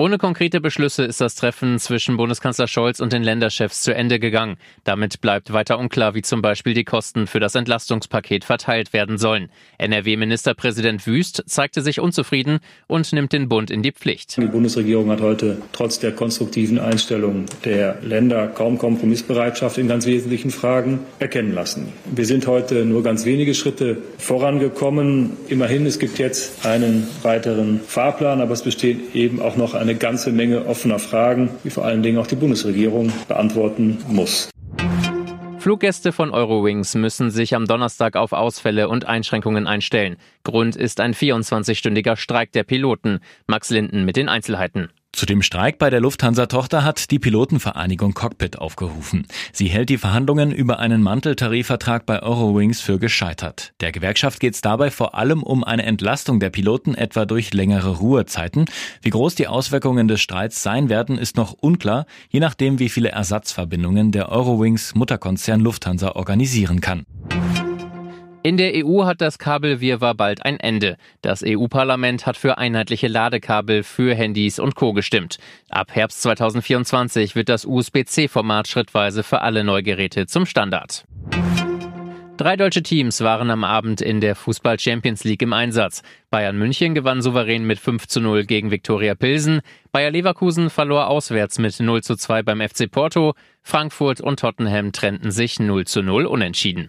Ohne konkrete Beschlüsse ist das Treffen zwischen Bundeskanzler Scholz und den Länderchefs zu Ende gegangen. Damit bleibt weiter unklar, wie zum Beispiel die Kosten für das Entlastungspaket verteilt werden sollen. NRW-Ministerpräsident Wüst zeigte sich unzufrieden und nimmt den Bund in die Pflicht. Die Bundesregierung hat heute trotz der konstruktiven Einstellung der Länder kaum Kompromissbereitschaft in ganz wesentlichen Fragen erkennen lassen. Wir sind heute nur ganz wenige Schritte vorangekommen. Immerhin, es gibt jetzt einen weiteren Fahrplan, aber es besteht eben auch noch ein eine ganze Menge offener Fragen, die vor allen Dingen auch die Bundesregierung beantworten muss. Fluggäste von Eurowings müssen sich am Donnerstag auf Ausfälle und Einschränkungen einstellen. Grund ist ein 24-stündiger Streik der Piloten. Max Linden mit den Einzelheiten. Zu dem Streik bei der Lufthansa-Tochter hat die Pilotenvereinigung Cockpit aufgerufen. Sie hält die Verhandlungen über einen Manteltarifvertrag bei Eurowings für gescheitert. Der Gewerkschaft geht es dabei vor allem um eine Entlastung der Piloten etwa durch längere Ruhezeiten. Wie groß die Auswirkungen des Streits sein werden, ist noch unklar, je nachdem, wie viele Ersatzverbindungen der Eurowings Mutterkonzern Lufthansa organisieren kann. In der EU hat das Kabelwirrwarr bald ein Ende. Das EU-Parlament hat für einheitliche Ladekabel für Handys und Co. gestimmt. Ab Herbst 2024 wird das USB-C-Format schrittweise für alle Neugeräte zum Standard. Drei deutsche Teams waren am Abend in der Fußball Champions League im Einsatz. Bayern München gewann souverän mit 5 zu 0 gegen Viktoria Pilsen. Bayer Leverkusen verlor auswärts mit 0 zu 2 beim FC Porto. Frankfurt und Tottenham trennten sich 0 zu 0 unentschieden.